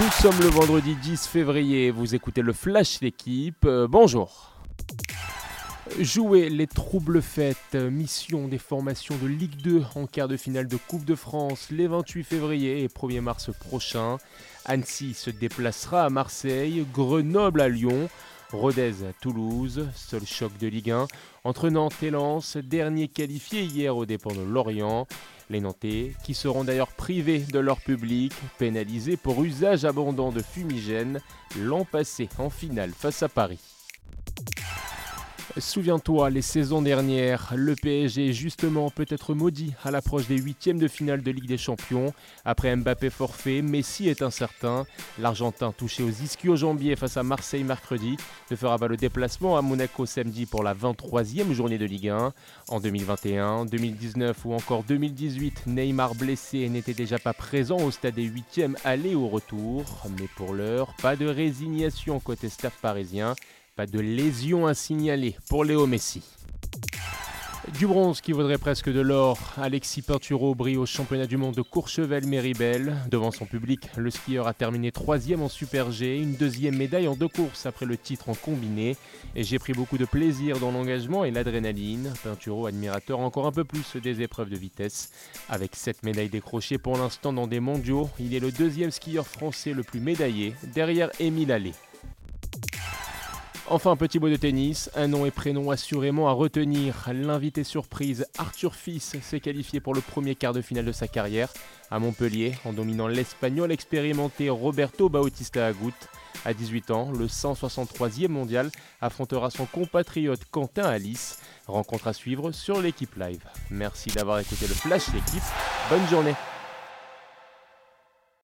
Nous sommes le vendredi 10 février, vous écoutez le Flash d'équipe, euh, bonjour. Jouer les troubles fêtes, mission des formations de Ligue 2 en quart de finale de Coupe de France les 28 février et 1er mars prochain. Annecy se déplacera à Marseille, Grenoble à Lyon, Rodez à Toulouse, seul choc de Ligue 1 entre Nantes et Lens, dernier qualifié hier au dépens de Lorient. Les Nantais, qui seront d'ailleurs privés de leur public, pénalisés pour usage abondant de fumigène l'an passé en finale face à Paris. Souviens-toi, les saisons dernières, le PSG justement peut être maudit à l'approche des huitièmes de finale de Ligue des Champions. Après Mbappé forfait, Messi est incertain. L'Argentin touché aux ischio-jambiers face à Marseille mercredi ne fera pas le déplacement à Monaco samedi pour la 23e journée de Ligue 1. En 2021, 2019 ou encore 2018, Neymar blessé n'était déjà pas présent au stade des huitièmes aller ou retour. Mais pour l'heure, pas de résignation côté staff parisien. Pas de lésion à signaler pour Léo Messi. Du bronze qui vaudrait presque de l'or, Alexis Pinturo brille au championnat du monde de Courchevel-Méribel. Devant son public, le skieur a terminé troisième en Super G, une deuxième médaille en deux courses après le titre en combiné. Et j'ai pris beaucoup de plaisir dans l'engagement et l'adrénaline. Pinturo, admirateur encore un peu plus des épreuves de vitesse. Avec sept médailles décrochées pour l'instant dans des mondiaux, il est le deuxième skieur français le plus médaillé, derrière Émile Allais. Enfin, petit mot de tennis, un nom et prénom assurément à retenir. L'invité surprise Arthur Fils s'est qualifié pour le premier quart de finale de sa carrière à Montpellier en dominant l'Espagnol expérimenté Roberto Bautista Agut. À 18 ans, le 163e mondial affrontera son compatriote Quentin Alice. Rencontre à suivre sur l'équipe live. Merci d'avoir écouté le Flash l'équipe. Bonne journée.